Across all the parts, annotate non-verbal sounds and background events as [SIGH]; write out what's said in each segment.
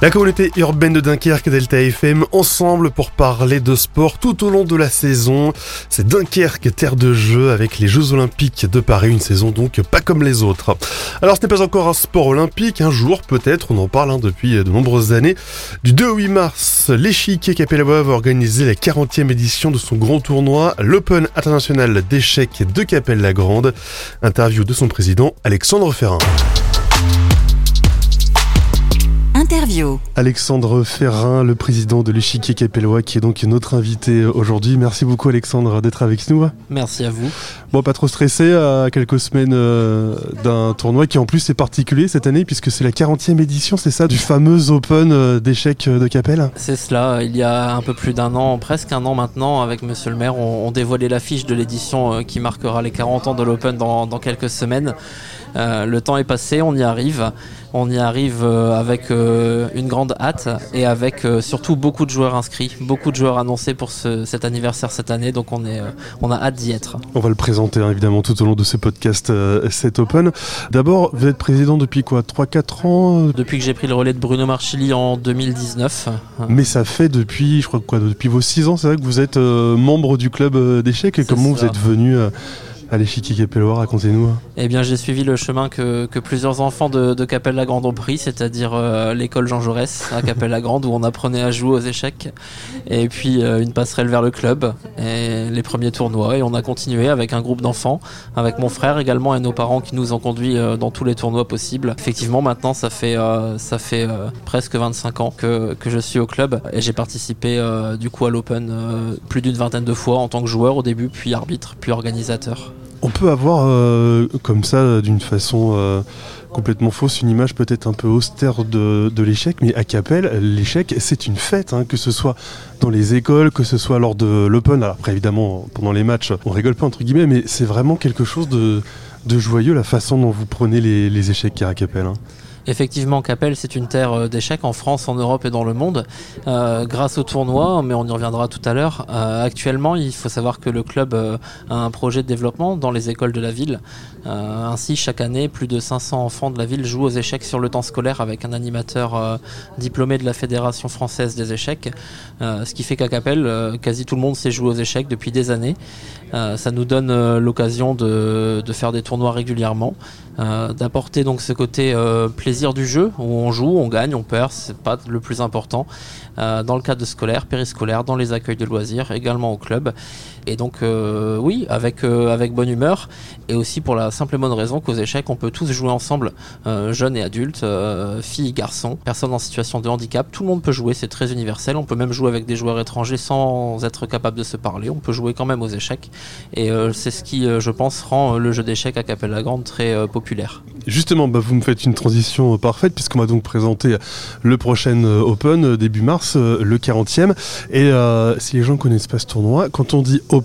La communauté urbaine de Dunkerque Delta FM ensemble pour parler de sport tout au long de la saison. C'est Dunkerque, terre de jeu avec les Jeux Olympiques de Paris, une saison donc pas comme les autres. Alors ce n'est pas encore un sport olympique, un jour peut-être, on en parle hein, depuis de nombreuses années. Du 2 au 8 mars, l'échiquier Capella va organiser la 40e édition de son grand tournoi, l'Open international d'échecs de Capelle-la-Grande. Interview de son président Alexandre Ferrin. Interview. Alexandre Ferrin, le président de l'échiquier capellois, qui est donc notre invité aujourd'hui. Merci beaucoup Alexandre d'être avec nous. Merci à vous. Bon, pas trop stressé à quelques semaines euh, d'un tournoi qui en plus est particulier cette année puisque c'est la 40e édition, c'est ça, du fameux Open euh, d'échecs de Capelle? C'est cela, il y a un peu plus d'un an, presque un an maintenant, avec Monsieur le maire, on, dévoilait l'affiche de l'édition euh, qui marquera les 40 ans de l'Open dans, dans quelques semaines. Euh, le temps est passé, on y arrive. On y arrive euh, avec euh, une grande hâte et avec surtout beaucoup de joueurs inscrits, beaucoup de joueurs annoncés pour cet anniversaire cette année. Donc on, est, on a hâte d'y être. On va le présenter hein, évidemment tout au long de ce podcast Set Open. D'abord, vous êtes président depuis quoi? 3-4 ans? Depuis que j'ai pris le relais de Bruno Marchilly en 2019. Mais ça fait depuis, je crois quoi, depuis vos 6 ans, c'est vrai que vous êtes membre du club d'échecs et comment vous êtes venu Allez, Chiqui Capellois, racontez-nous. Eh bien, j'ai suivi le chemin que, plusieurs enfants de, de Capelle-la-Grande ont pris, c'est-à-dire euh, l'école Jean Jaurès à [LAUGHS] Capelle-la-Grande, où on apprenait à jouer aux échecs. Et puis, euh, une passerelle vers le club, et les premiers tournois. Et on a continué avec un groupe d'enfants, avec mon frère également et nos parents qui nous ont conduits euh, dans tous les tournois possibles. Effectivement, maintenant, ça fait, ça fait presque 25 ans que, que, je suis au club. Et j'ai participé du coup à l'Open plus d'une vingtaine de fois en tant que joueur au début, puis arbitre, puis organisateur. On peut avoir euh, comme ça, d'une façon euh, complètement fausse, une image peut-être un peu austère de, l'échec, mais à Capelle, l'échec, c'est une fête, hein, que ce soit dans les écoles, que ce soit lors de l'Open. Alors après, évidemment, pendant les matchs, on rigole pas entre guillemets, mais c'est vraiment quelque chose de, joyeux, la façon dont vous prenez les, échecs à Capelle. Hein. Effectivement, Capelle, c'est une terre euh, d'échecs en France, en Europe et dans le monde, euh, grâce au tournoi, mais on y reviendra tout à l'heure. Euh, actuellement, il faut savoir que le club a un projet de développement dans les écoles de la ville. ainsi, chaque année, plus de 500 enfants de la ville jouent aux échecs sur le temps scolaire avec un animateur diplômé de la Fédération française des échecs. ce qui fait qu'à Capelle, quasi tout le monde sait jouer aux échecs depuis des années. Ça nous donne l'occasion de, faire des tournois régulièrement, d'apporter donc ce côté plaisir du jeu où on joue, on gagne, on perd, c'est pas le plus important. Euh, dans le cadre scolaire, périscolaire, dans les accueils de loisirs, également au club. Et donc, euh, oui, avec, euh, avec bonne humeur. Et aussi pour la simple et bonne raison qu'aux échecs, on peut tous jouer ensemble, jeunes et adultes, filles, garçons, personnes en situation de handicap. Tout le monde peut jouer, c'est très universel. On peut même jouer avec des joueurs étrangers sans être capable de se parler. On peut jouer quand même aux échecs. Et c'est ce qui, je pense, rend le jeu d'échecs à Capelle-la-Grande très populaire. Justement, bah, vous me faites une transition parfaite puisqu'on va donc présenter le prochain Open début mars euh, le 40e. Et euh, si les gens connaissent pas ce tournoi, quand on dit Open,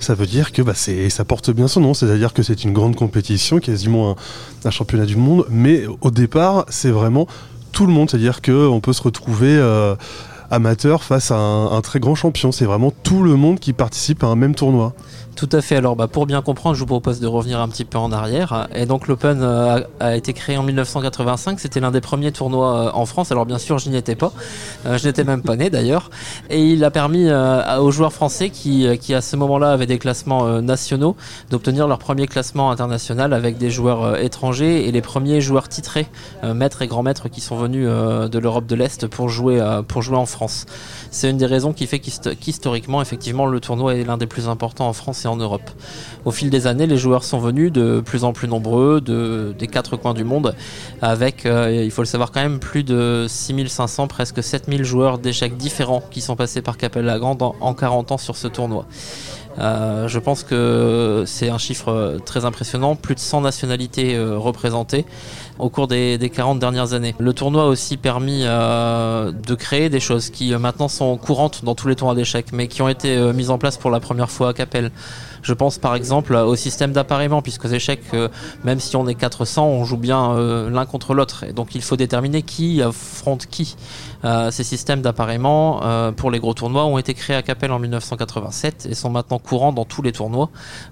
ça veut dire que bah, ça porte bien son nom, c'est-à-dire que c'est une grande compétition, quasiment un, championnat du monde, mais au départ, c'est vraiment tout le monde, c'est-à-dire qu'on peut se retrouver euh, amateur face à un très grand champion, c'est vraiment tout le monde qui participe à un même tournoi. Tout à fait. Alors, bah, pour bien comprendre, je vous propose de revenir un petit peu en arrière. Et donc, l'Open euh, a, été créé en 1985. C'était l'un des premiers tournois euh, en France. Alors, bien sûr, je n'y étais pas. Euh, je n'étais même pas né d'ailleurs. Et il a permis aux joueurs français qui, qui à ce moment-là, avaient des classements nationaux d'obtenir leur premier classement international avec des joueurs étrangers et les premiers joueurs titrés, maîtres et grands maîtres, qui sont venus de l'Europe de l'Est pour jouer, pour jouer en France. C'est une des raisons qui fait qu'historiquement, effectivement, le tournoi est l'un des plus importants en France en Europe. Au fil des années, les joueurs sont venus de plus en plus nombreux de, des quatre coins du monde, avec, euh, il faut le savoir quand même, plus de 6500, presque 7000 joueurs d'échecs différents qui sont passés par Capelle-la-Grande en, 40 ans sur ce tournoi. Euh, je pense que c'est un chiffre très impressionnant, plus de 100 nationalités euh, représentées, au cours des, des 40 dernières années. Le tournoi a aussi permis euh, de créer des choses qui euh, maintenant sont courantes dans tous les tournois d'échecs, mais qui ont été euh, mises en place pour la première fois à Capelle. Je pense par exemple au système d'appareillement, puisqu'aux échecs, euh, même si on est 400, on joue bien euh, l'un contre l'autre. Et donc il faut déterminer qui affronte qui. Euh, ces systèmes d'appareillement pour les gros tournois ont été créés à Capelle en 1987 et sont maintenant courants dans tous les tournois,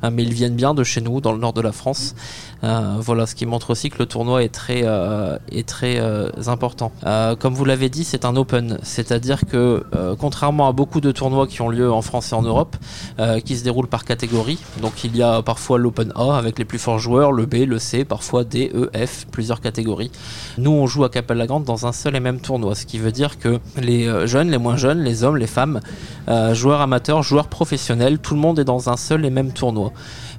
mais ils viennent bien de chez nous, dans le nord de la France. Voilà, ce qui montre aussi que le tournoi est très, important. Comme vous l'avez dit, c'est un open, c'est-à-dire que contrairement à beaucoup de tournois qui ont lieu en France et en Europe, qui se déroulent par catégorie, donc il y a parfois l'open A avec les plus forts joueurs, le B, le C, parfois D, E, F, plusieurs catégories. Nous, on joue à Capelle-la-Grande dans un seul et même tournoi, ce qui veut dire que les euh, jeunes, les moins jeunes, les hommes, les femmes, euh, joueurs amateurs, joueurs professionnels, tout le monde est dans un seul et même tournoi.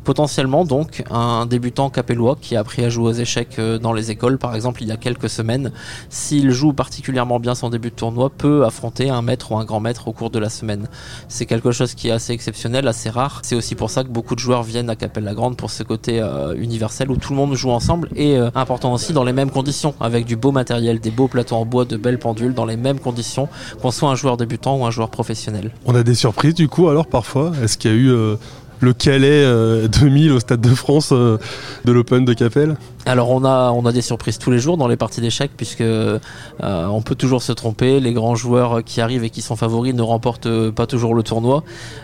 Potentiellement donc un débutant capellois qui a appris à jouer aux échecs euh, dans les écoles par exemple il y a quelques semaines, s'il joue particulièrement bien son début de tournoi, peut affronter un maître ou un grand maître au cours de la semaine. C'est quelque chose qui est assez exceptionnel, assez rare. C'est aussi pour ça que beaucoup de joueurs viennent à Capelle-la-Grande pour ce côté euh, universel où tout le monde joue ensemble et euh, important aussi dans les mêmes conditions, avec du beau matériel, des beaux plateaux en bois, de belles pendules, dans les mêmes conditions qu'on soit un joueur débutant ou un joueur professionnel. On a des surprises du coup alors parfois? Est-ce qu'il y a eu le Calais euh, 2000 au Stade de France euh, de l'Open de Capelle Alors on a on a des surprises tous les jours dans les parties d'échecs puisque euh, on peut toujours se tromper. Les grands joueurs qui arrivent et qui sont favoris ne remportent euh, pas toujours le tournoi.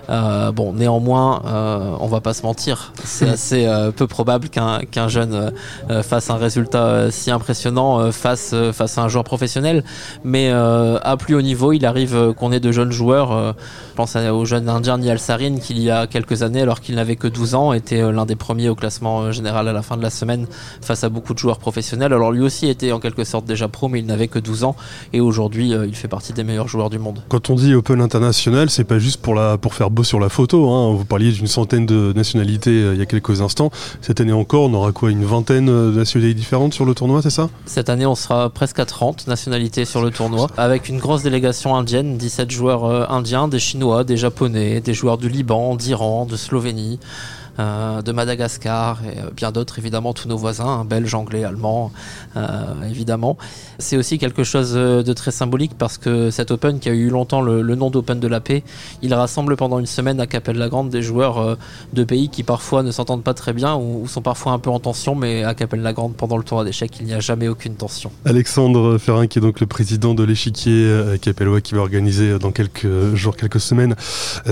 Euh, bon, néanmoins, euh, on va pas se mentir, c'est [LAUGHS] assez euh, peu probable qu'un jeune euh, fasse un résultat euh, si impressionnant euh, face euh, face à un joueur professionnel. Mais euh, à plus haut niveau, il arrive euh, qu'on ait de jeunes joueurs. euh, je pense au jeune indien Nial Sarin qui il y a quelques années, alors qu'il n'avait que 12 ans, était euh, l'un des premiers au classement euh, général à la fin de la semaine face à beaucoup de joueurs professionnels. Alors lui aussi était en quelque sorte déjà pro, mais il n'avait que 12 ans et aujourd'hui euh, il fait partie des meilleurs joueurs du monde. Quand on dit Open international, c'est pas juste pour, la, pour faire beau sur la photo. Hein. Vous parliez d'une centaine de nationalités euh, il y a quelques instants. Cette année encore, on aura quoi Une vingtaine de nationalités différentes sur le tournoi, c'est ça? Cette année, on sera presque à 30 nationalités sur le tournoi, avec une grosse délégation indienne, 17 joueurs euh, indiens, des Chinois, des Japonais, des joueurs du Liban, d'Iran, de Slovénie. Euh, de Madagascar et euh, bien d'autres évidemment tous nos voisins hein, belges anglais allemands euh, évidemment c'est aussi quelque chose de très symbolique parce que cet Open qui a eu longtemps le, nom d'Open de la paix il rassemble pendant une semaine à Capelle-la-Grande des joueurs de pays qui parfois ne s'entendent pas très bien ou, sont parfois un peu en tension mais à Capelle-la-Grande pendant le tournoi d'échecs il n'y a jamais aucune tension Alexandre Ferrin, qui est donc le président de l'échiquier capellois, qui va organiser dans quelques jours, quelques semaines,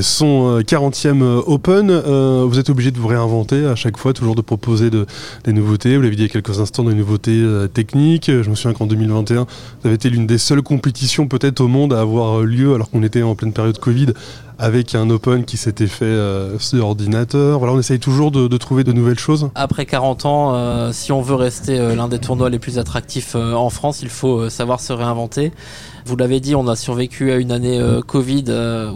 son euh, 40e euh, Open. Vous êtes obligé de vous réinventer à chaque fois, toujours de proposer de, des nouveautés. Vous l'avez dit il y a quelques instants, des nouveautés euh, techniques. Je me souviens qu'en 2021, vous avez été l'une des seules compétitions peut-être au monde à avoir euh, lieu, alors qu'on était en pleine période Covid, avec un Open qui s'était fait euh, sur ordinateur. Voilà, on essaye toujours de, trouver de nouvelles choses. Après 40 ans, si on veut rester l'un des tournois les plus attractifs en France, il faut savoir se réinventer. Vous l'avez dit, on a survécu à une année Covid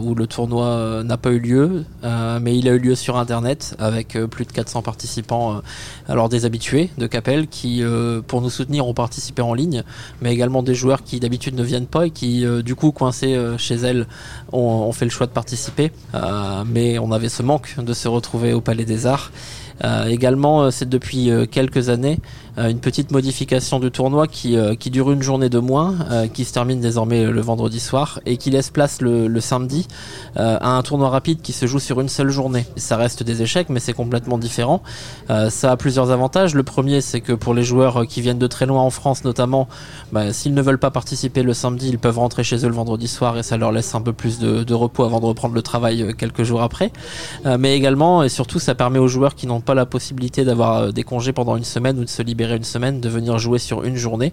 où le tournoi n'a pas eu lieu, mais il a eu lieu sur Internet avec euh, plus de 400 participants, euh, alors des habitués de Capelle qui, euh, pour nous soutenir, ont participé en ligne, mais également des joueurs qui d'habitude ne viennent pas et qui, du coup, coincés chez elles, ont, fait le choix de participer. Mais on avait ce manque de se retrouver au Palais des Arts. Également, c'est depuis quelques années une petite modification du tournoi qui, euh, qui dure une journée de moins, euh, qui se termine désormais le vendredi soir et qui laisse place le, samedi euh, à un tournoi rapide qui se joue sur une seule journée. Ça reste des échecs, mais c'est complètement différent. Euh, ça a plusieurs avantages. Le premier, c'est que pour les joueurs euh, qui viennent de très loin en France, notamment, bah, s'ils ne veulent pas participer le samedi, ils peuvent rentrer chez eux le vendredi soir et ça leur laisse un peu plus de, repos avant de reprendre le travail euh, quelques jours après. Euh, mais également et surtout, ça permet aux joueurs qui n'ont pas la possibilité d'avoir euh, des congés pendant une semaine ou de se libérer une semaine de venir jouer sur une journée.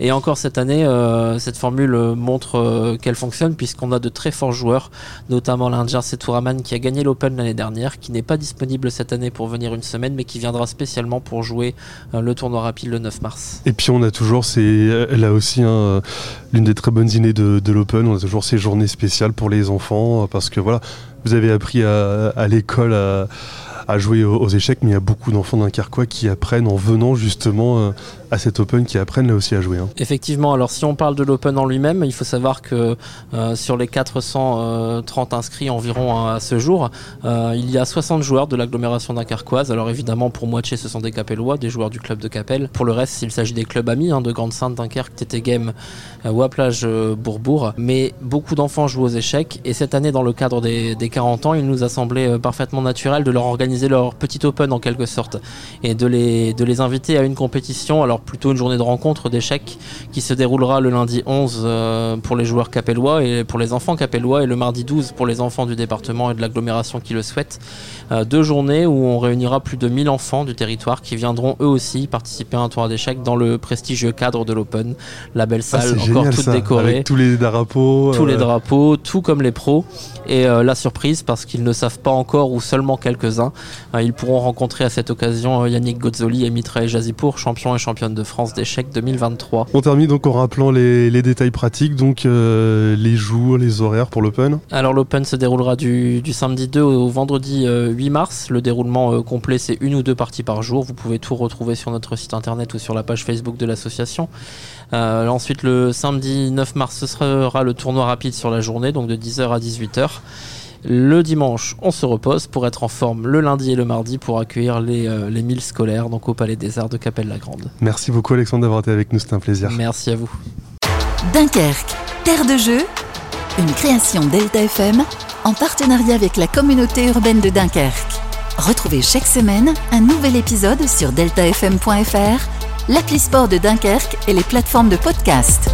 Et encore cette année, euh, cette formule euh, montre euh, qu'elle fonctionne puisqu'on a de très forts joueurs, notamment l'Indien Sethuraman qui a gagné l'Open l'année dernière, qui n'est pas disponible cette année pour venir une semaine, mais qui viendra spécialement pour jouer le tournoi rapide le 9 mars. Et puis on a toujours, c'est là aussi hein, l'une des très bonnes idées de, l'Open, on a toujours ces journées spéciales pour les enfants, parce que voilà, vous avez appris à, à l'école à, à jouer aux, échecs, mais il y a beaucoup d'enfants dunkerquois qui apprennent en venant justement à cet Open, qui apprennent là aussi à jouer. Hein. Effectivement, alors si on parle de l'Open en lui-même, il faut savoir que sur les 430 inscrits environ à ce jour, il y a 60 joueurs de l'agglomération dunkerquoise. Alors évidemment, pour moitié, ce sont des Capellois, des joueurs du club de Capelle. Pour le reste, il s'agit des clubs amis hein, de Grande-Sainte, Dunkerque, Tété Game ou à Plage Bourbourg. Mais beaucoup d'enfants jouent aux échecs et cette année, dans le cadre des, 40 ans, il nous a semblé euh, parfaitement naturel de leur organiser leur petit open en quelque sorte et de les, de les inviter à une compétition, alors plutôt une journée de rencontre d'échecs qui se déroulera le lundi 11 euh, pour les joueurs capellois et pour les enfants capellois et le mardi 12 pour les enfants du département et de l'agglomération qui le souhaitent. Euh, deux journées où on réunira plus de 1000 enfants du territoire qui viendront eux aussi participer à un tournoi d'échecs dans le prestigieux cadre de l'Open, la belle ah, salle encore toute décorée. Avec tous les drapeaux. Tous les drapeaux, tout comme les pros. Et euh, la surprise, parce qu'ils ne savent pas encore, ou seulement quelques-uns, euh, ils pourront rencontrer à cette occasion euh, Yannick Gozzoli et Mitra Jazipour, champion et championne de France d'échecs 2023. On termine donc en rappelant les, détails pratiques, donc les jours, les horaires pour l'Open. Alors l'Open se déroulera du, samedi 2 au vendredi 8 mars. Le déroulement complet, c'est une ou deux parties par jour. Vous pouvez tout retrouver sur notre site internet ou sur la page Facebook de l'association. ensuite, le samedi 9 mars, ce sera le tournoi rapide sur la journée, donc de 10h à 18h. Le dimanche, on se repose pour être en forme le lundi et le mardi pour accueillir les, euh, les 1000 scolaires donc au Palais des Arts de Capelle-la-Grande. Merci beaucoup Alexandre d'avoir été avec nous, c'était un plaisir. Merci à vous. Dunkerque, terre de jeu, une création Delta FM en partenariat avec la communauté urbaine de Dunkerque. Retrouvez chaque semaine un nouvel épisode sur deltafm.fr, l'appli sport de Dunkerque et les plateformes de podcast.